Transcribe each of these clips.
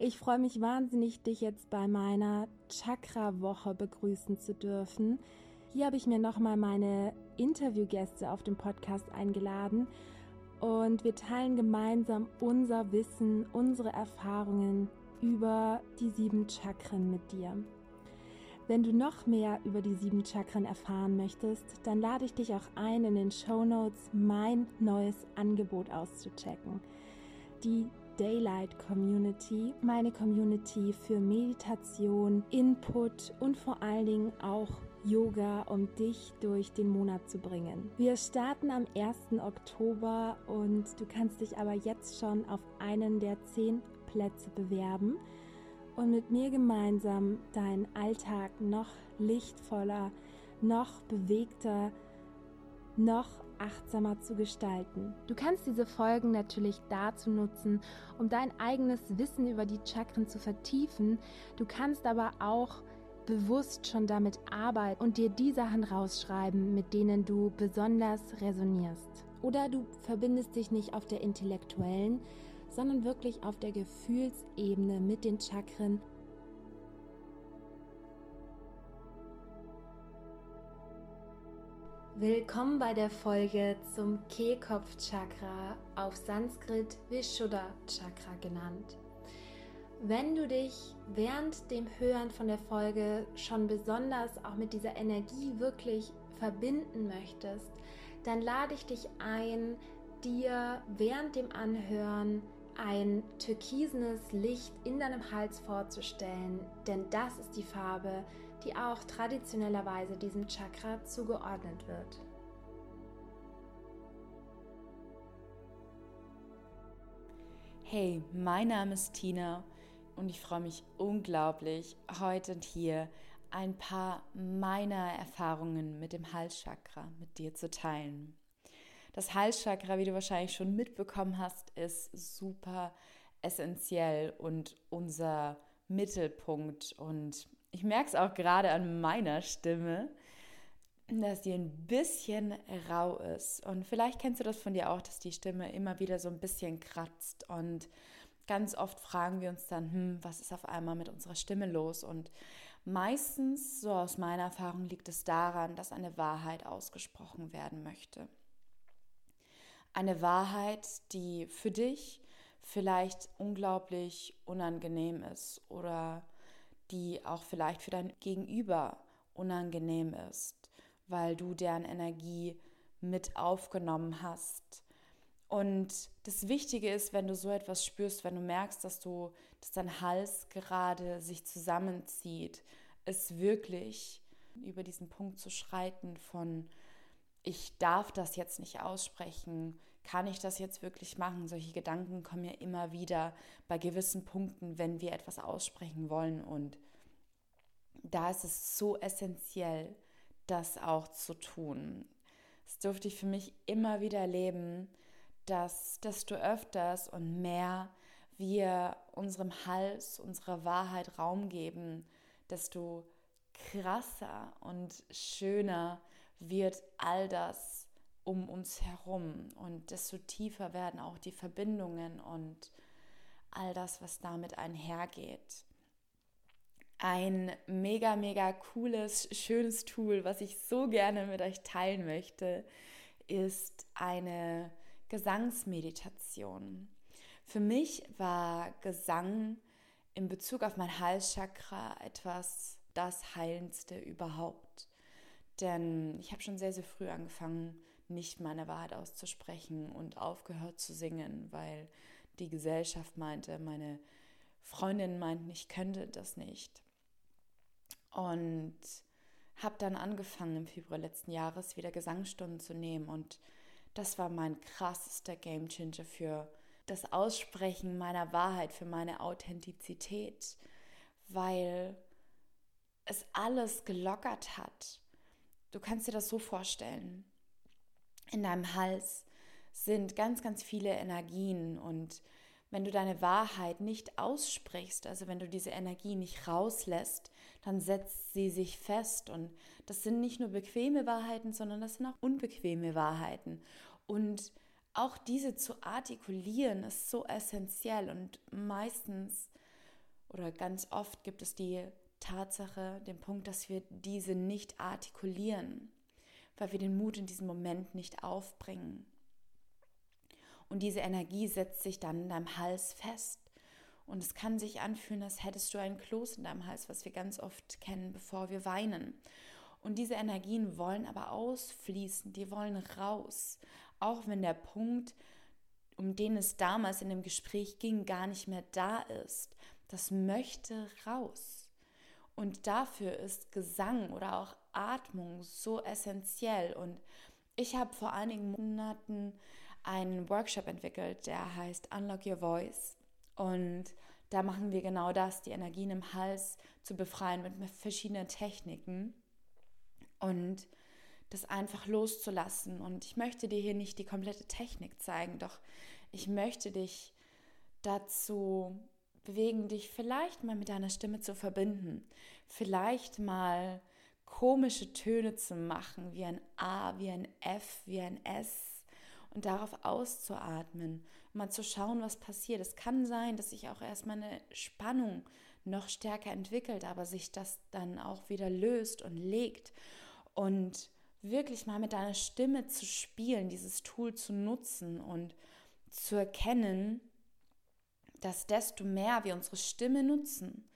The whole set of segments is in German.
Ich freue mich wahnsinnig, dich jetzt bei meiner Chakra-Woche begrüßen zu dürfen. Hier habe ich mir nochmal meine Interviewgäste auf dem Podcast eingeladen und wir teilen gemeinsam unser Wissen, unsere Erfahrungen über die sieben Chakren mit dir. Wenn du noch mehr über die sieben Chakren erfahren möchtest, dann lade ich dich auch ein, in den Show Notes mein neues Angebot auszuchecken. Die Daylight Community, meine Community für Meditation, Input und vor allen Dingen auch Yoga, um dich durch den Monat zu bringen. Wir starten am 1. Oktober und du kannst dich aber jetzt schon auf einen der zehn Plätze bewerben und mit mir gemeinsam deinen Alltag noch lichtvoller, noch bewegter, noch achtsamer zu gestalten. Du kannst diese Folgen natürlich dazu nutzen, um dein eigenes Wissen über die Chakren zu vertiefen. Du kannst aber auch bewusst schon damit arbeiten und dir die Sachen rausschreiben, mit denen du besonders resonierst. Oder du verbindest dich nicht auf der intellektuellen, sondern wirklich auf der Gefühlsebene mit den Chakren Willkommen bei der Folge zum Kehlkopfchakra, auf Sanskrit Vishuddha Chakra genannt. Wenn du dich während dem Hören von der Folge schon besonders auch mit dieser Energie wirklich verbinden möchtest, dann lade ich dich ein, dir während dem Anhören ein türkisenes Licht in deinem Hals vorzustellen, denn das ist die Farbe, auch traditionellerweise diesem Chakra zugeordnet wird. Hey, mein Name ist Tina und ich freue mich unglaublich, heute und hier ein paar meiner Erfahrungen mit dem Halschakra mit dir zu teilen. Das Halschakra, wie du wahrscheinlich schon mitbekommen hast, ist super essentiell und unser Mittelpunkt. Und ich merke es auch gerade an meiner Stimme, dass die ein bisschen rau ist. Und vielleicht kennst du das von dir auch, dass die Stimme immer wieder so ein bisschen kratzt. Und ganz oft fragen wir uns dann, hm, was ist auf einmal mit unserer Stimme los? Und meistens, so aus meiner Erfahrung, liegt es daran, dass eine Wahrheit ausgesprochen werden möchte. Eine Wahrheit, die für dich vielleicht unglaublich unangenehm ist oder die auch vielleicht für dein Gegenüber unangenehm ist, weil du deren Energie mit aufgenommen hast. Und das Wichtige ist, wenn du so etwas spürst, wenn du merkst, dass du, dass dein Hals gerade sich zusammenzieht, ist wirklich über diesen Punkt zu schreiten von ich darf das jetzt nicht aussprechen, kann ich das jetzt wirklich machen? Solche Gedanken kommen ja immer wieder bei gewissen Punkten, wenn wir etwas aussprechen wollen. Und da ist es so essentiell, das auch zu tun. Das durfte ich für mich immer wieder erleben, dass desto öfters und mehr wir unserem Hals, unserer Wahrheit Raum geben, desto krasser und schöner wird all das um uns herum und desto tiefer werden auch die Verbindungen und all das, was damit einhergeht. Ein mega, mega cooles, schönes Tool, was ich so gerne mit euch teilen möchte, ist eine Gesangsmeditation. Für mich war Gesang in Bezug auf mein Halschakra etwas das Heilendste überhaupt. Denn ich habe schon sehr, sehr früh angefangen, nicht meine Wahrheit auszusprechen und aufgehört zu singen, weil die Gesellschaft meinte, meine Freundinnen meinten, ich könnte das nicht. Und habe dann angefangen im Februar letzten Jahres wieder Gesangsstunden zu nehmen und das war mein krassester Gamechanger für das Aussprechen meiner Wahrheit, für meine Authentizität, weil es alles gelockert hat. Du kannst dir das so vorstellen. In deinem Hals sind ganz, ganz viele Energien und wenn du deine Wahrheit nicht aussprichst, also wenn du diese Energie nicht rauslässt, dann setzt sie sich fest. Und das sind nicht nur bequeme Wahrheiten, sondern das sind auch unbequeme Wahrheiten. Und auch diese zu artikulieren ist so essentiell. Und meistens oder ganz oft gibt es die Tatsache, den Punkt, dass wir diese nicht artikulieren, weil wir den Mut in diesem Moment nicht aufbringen. Und diese Energie setzt sich dann in deinem Hals fest. Und es kann sich anfühlen, als hättest du ein Kloß in deinem Hals, was wir ganz oft kennen, bevor wir weinen. Und diese Energien wollen aber ausfließen, die wollen raus. Auch wenn der Punkt, um den es damals in dem Gespräch ging, gar nicht mehr da ist. Das möchte raus. Und dafür ist Gesang oder auch Atmung so essentiell. Und ich habe vor einigen Monaten einen Workshop entwickelt, der heißt Unlock Your Voice. Und da machen wir genau das, die Energien im Hals zu befreien mit verschiedenen Techniken und das einfach loszulassen. Und ich möchte dir hier nicht die komplette Technik zeigen, doch ich möchte dich dazu bewegen, dich vielleicht mal mit deiner Stimme zu verbinden. Vielleicht mal komische Töne zu machen, wie ein A, wie ein F, wie ein S und darauf auszuatmen, mal zu schauen, was passiert. Es kann sein, dass sich auch erstmal eine Spannung noch stärker entwickelt, aber sich das dann auch wieder löst und legt und wirklich mal mit deiner Stimme zu spielen, dieses Tool zu nutzen und zu erkennen, dass desto mehr wir unsere Stimme nutzen,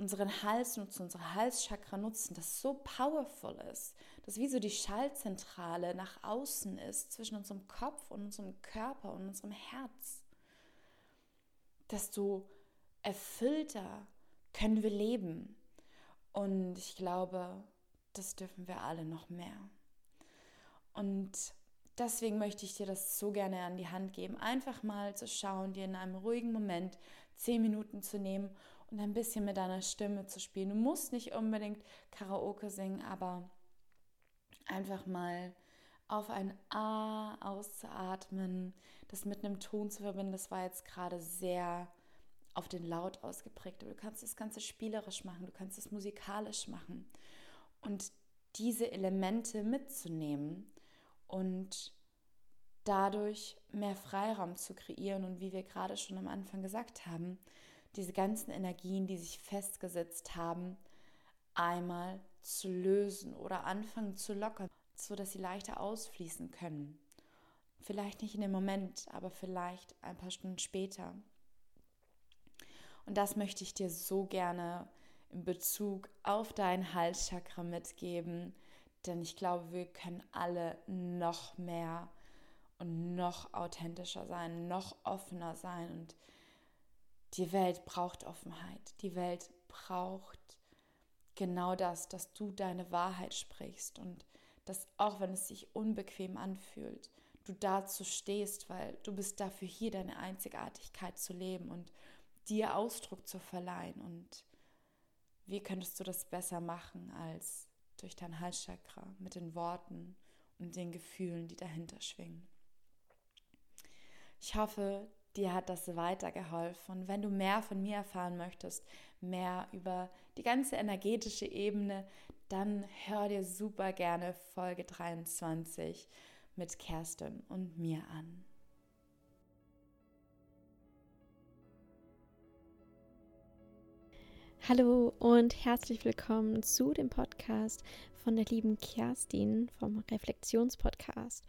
unseren Hals nutzen, unsere Halschakra nutzen, das so powerful ist, dass wie so die Schallzentrale nach außen ist zwischen unserem Kopf und unserem Körper und unserem Herz. Desto erfüllter können wir leben. Und ich glaube, das dürfen wir alle noch mehr. Und deswegen möchte ich dir das so gerne an die Hand geben, einfach mal zu schauen, dir in einem ruhigen Moment zehn Minuten zu nehmen und ein bisschen mit deiner Stimme zu spielen. Du musst nicht unbedingt Karaoke singen, aber einfach mal auf ein A auszuatmen, das mit einem Ton zu verbinden, das war jetzt gerade sehr auf den Laut ausgeprägt. Aber du kannst das Ganze spielerisch machen, du kannst es musikalisch machen und diese Elemente mitzunehmen und dadurch mehr Freiraum zu kreieren und wie wir gerade schon am Anfang gesagt haben, diese ganzen Energien, die sich festgesetzt haben, einmal zu lösen oder anfangen zu lockern, so dass sie leichter ausfließen können. Vielleicht nicht in dem Moment, aber vielleicht ein paar Stunden später. Und das möchte ich dir so gerne in Bezug auf dein Halschakra mitgeben, denn ich glaube, wir können alle noch mehr und noch authentischer sein, noch offener sein und die Welt braucht Offenheit. Die Welt braucht genau das, dass du deine Wahrheit sprichst und dass auch wenn es sich unbequem anfühlt, du dazu stehst, weil du bist dafür hier, deine Einzigartigkeit zu leben und dir Ausdruck zu verleihen. Und wie könntest du das besser machen als durch dein Halschakra mit den Worten und den Gefühlen, die dahinter schwingen? Ich hoffe, dir hat das weitergeholfen. Und wenn du mehr von mir erfahren möchtest, mehr über die ganze energetische Ebene, dann hör dir super gerne Folge 23 mit Kerstin und mir an. Hallo und herzlich willkommen zu dem Podcast von der lieben Kerstin vom Reflexionspodcast.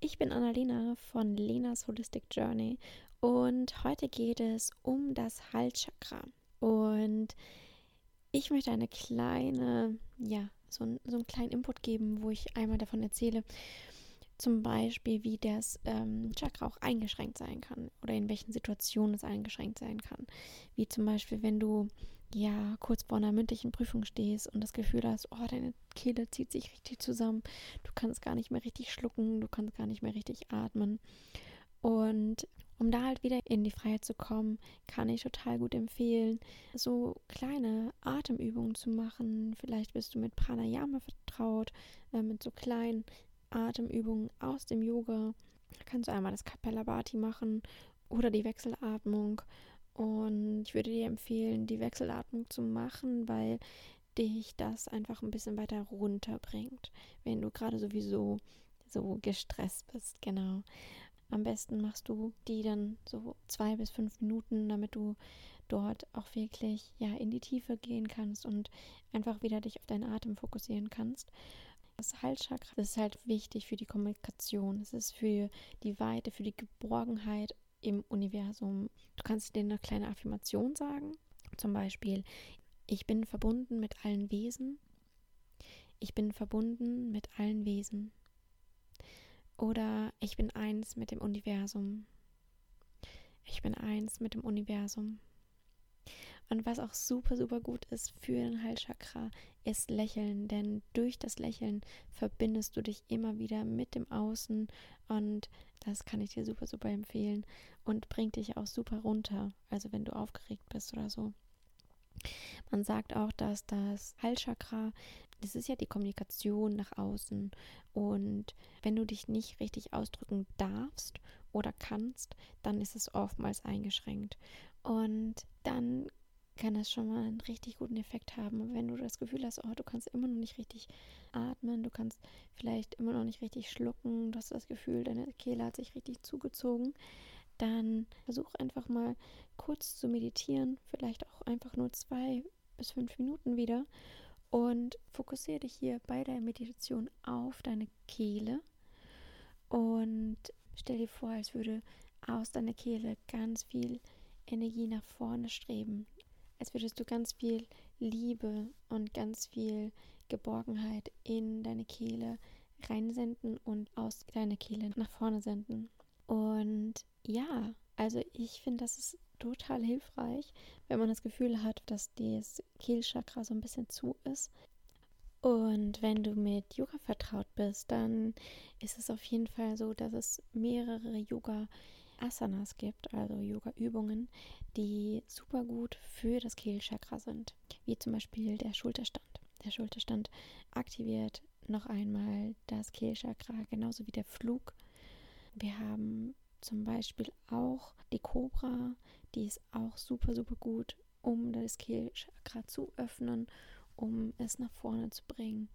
Ich bin Annalena von Lenas Holistic Journey und heute geht es um das Halschakra. Und ich möchte eine kleine, ja, so, so einen kleinen Input geben, wo ich einmal davon erzähle, zum Beispiel, wie das ähm, Chakra auch eingeschränkt sein kann oder in welchen Situationen es eingeschränkt sein kann. Wie zum Beispiel, wenn du ja kurz vor einer mündlichen Prüfung stehst und das Gefühl hast, oh, deine Kehle zieht sich richtig zusammen, du kannst gar nicht mehr richtig schlucken, du kannst gar nicht mehr richtig atmen. Und um da halt wieder in die Freiheit zu kommen, kann ich total gut empfehlen, so kleine Atemübungen zu machen. Vielleicht bist du mit Pranayama vertraut, äh, mit so kleinen Atemübungen aus dem Yoga. Da kannst du einmal das Kapellabhati machen oder die Wechselatmung. Und ich würde dir empfehlen, die Wechselatmung zu machen, weil dich das einfach ein bisschen weiter runterbringt, wenn du gerade sowieso so gestresst bist. Genau. Am besten machst du die dann so zwei bis fünf Minuten, damit du dort auch wirklich ja in die Tiefe gehen kannst und einfach wieder dich auf deinen Atem fokussieren kannst. Das Halschakra ist halt wichtig für die Kommunikation. Es ist für die Weite, für die Geborgenheit im Universum. Du kannst dir eine kleine Affirmation sagen. Zum Beispiel, ich bin verbunden mit allen Wesen. Ich bin verbunden mit allen Wesen. Oder ich bin eins mit dem Universum. Ich bin eins mit dem Universum. Und was auch super, super gut ist für den Halschakra, ist Lächeln, denn durch das Lächeln verbindest du dich immer wieder mit dem Außen und das kann ich dir super, super empfehlen und bringt dich auch super runter, also wenn du aufgeregt bist oder so. Man sagt auch, dass das Halschakra das ist ja die Kommunikation nach außen. Und wenn du dich nicht richtig ausdrücken darfst oder kannst, dann ist es oftmals eingeschränkt. Und dann kann das schon mal einen richtig guten Effekt haben. wenn du das Gefühl hast, oh, du kannst immer noch nicht richtig atmen, du kannst vielleicht immer noch nicht richtig schlucken, du hast das Gefühl, deine Kehle hat sich richtig zugezogen, dann versuch einfach mal kurz zu meditieren, vielleicht auch einfach nur zwei bis fünf Minuten wieder und fokussiere dich hier bei der Meditation auf deine Kehle und stell dir vor, als würde aus deiner Kehle ganz viel Energie nach vorne streben. Als würdest du ganz viel Liebe und ganz viel Geborgenheit in deine Kehle reinsenden und aus deiner Kehle nach vorne senden. Und ja, also ich finde, das ist total hilfreich, wenn man das Gefühl hat, dass das Kehlchakra so ein bisschen zu ist. Und wenn du mit Yoga vertraut bist, dann ist es auf jeden Fall so, dass es mehrere Yoga Asanas gibt, also Yoga-Übungen, die super gut für das Kehlchakra sind, wie zum Beispiel der Schulterstand. Der Schulterstand aktiviert noch einmal das Kehlchakra, genauso wie der Flug. Wir haben zum Beispiel auch die Cobra, die ist auch super, super gut, um das Kehlchakra zu öffnen, um es nach vorne zu bringen.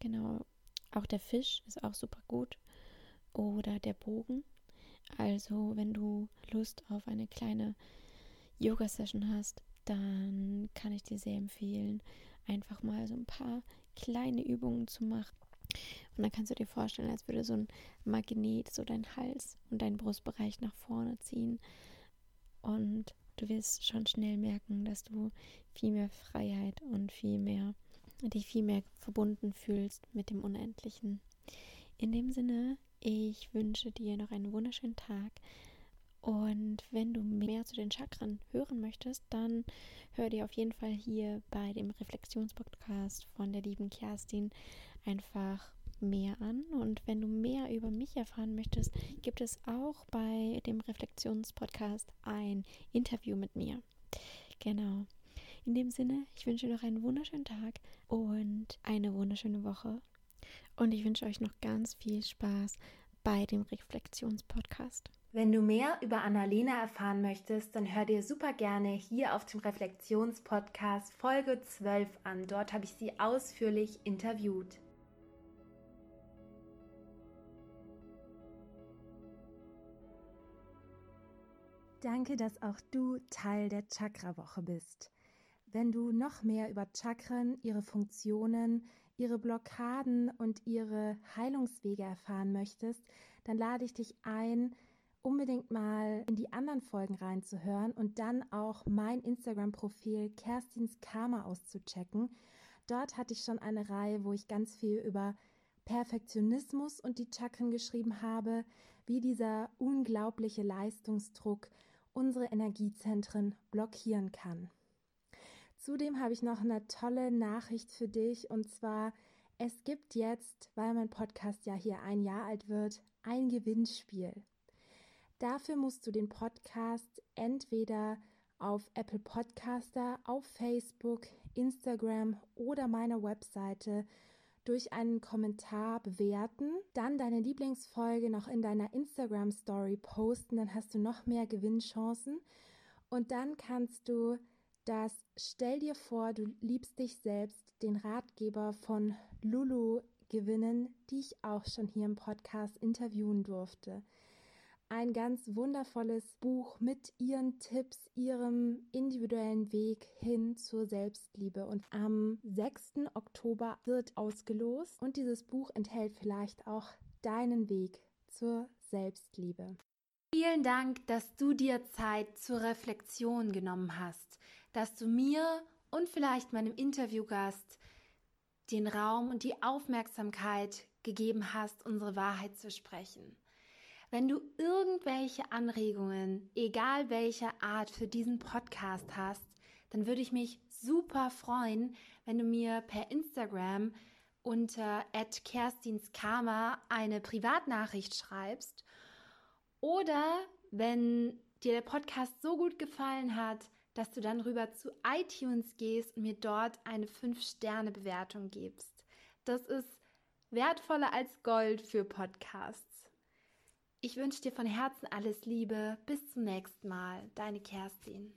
Genau, auch der Fisch ist auch super gut. Oder der Bogen. Also, wenn du Lust auf eine kleine Yoga-Session hast, dann kann ich dir sehr empfehlen, einfach mal so ein paar kleine Übungen zu machen. Und dann kannst du dir vorstellen, als würde so ein Magnet so deinen Hals und deinen Brustbereich nach vorne ziehen. Und du wirst schon schnell merken, dass du viel mehr Freiheit und viel mehr dich viel mehr verbunden fühlst mit dem Unendlichen. In dem Sinne, ich wünsche dir noch einen wunderschönen Tag. Und wenn du mehr zu den Chakren hören möchtest, dann hör dir auf jeden Fall hier bei dem Reflexionspodcast von der lieben Kerstin einfach mehr an. Und wenn du mehr über mich erfahren möchtest, gibt es auch bei dem Reflexionspodcast ein Interview mit mir. Genau. In dem Sinne, ich wünsche noch einen wunderschönen Tag und eine wunderschöne Woche. Und ich wünsche euch noch ganz viel Spaß bei dem Reflexionspodcast. Wenn du mehr über Annalena erfahren möchtest, dann hör dir super gerne hier auf dem Reflexionspodcast Folge 12 an. Dort habe ich sie ausführlich interviewt. Danke, dass auch du Teil der Chakra-Woche bist. Wenn du noch mehr über Chakren, ihre Funktionen, ihre Blockaden und ihre Heilungswege erfahren möchtest, dann lade ich dich ein, unbedingt mal in die anderen Folgen reinzuhören und dann auch mein Instagram-Profil Kerstins Karma auszuchecken. Dort hatte ich schon eine Reihe, wo ich ganz viel über Perfektionismus und die Chakren geschrieben habe, wie dieser unglaubliche Leistungsdruck unsere Energiezentren blockieren kann. Zudem habe ich noch eine tolle Nachricht für dich und zwar, es gibt jetzt, weil mein Podcast ja hier ein Jahr alt wird, ein Gewinnspiel. Dafür musst du den Podcast entweder auf Apple Podcaster, auf Facebook, Instagram oder meiner Webseite durch einen Kommentar bewerten, dann deine Lieblingsfolge noch in deiner Instagram Story posten, dann hast du noch mehr Gewinnchancen und dann kannst du das Stell dir vor, du liebst dich selbst, den Ratgeber von Lulu gewinnen, die ich auch schon hier im Podcast interviewen durfte. Ein ganz wundervolles Buch mit ihren Tipps, ihrem individuellen Weg hin zur Selbstliebe. Und am 6. Oktober wird ausgelost und dieses Buch enthält vielleicht auch deinen Weg zur Selbstliebe. Vielen Dank, dass du dir Zeit zur Reflexion genommen hast, dass du mir und vielleicht meinem Interviewgast den Raum und die Aufmerksamkeit gegeben hast, unsere Wahrheit zu sprechen. Wenn du irgendwelche Anregungen, egal welcher Art, für diesen Podcast hast, dann würde ich mich super freuen, wenn du mir per Instagram unter @kerstinskarma eine Privatnachricht schreibst oder wenn dir der Podcast so gut gefallen hat, dass du dann rüber zu iTunes gehst und mir dort eine 5-Sterne-Bewertung gibst. Das ist wertvoller als Gold für Podcasts. Ich wünsche dir von Herzen alles Liebe. Bis zum nächsten Mal. Deine Kerstin.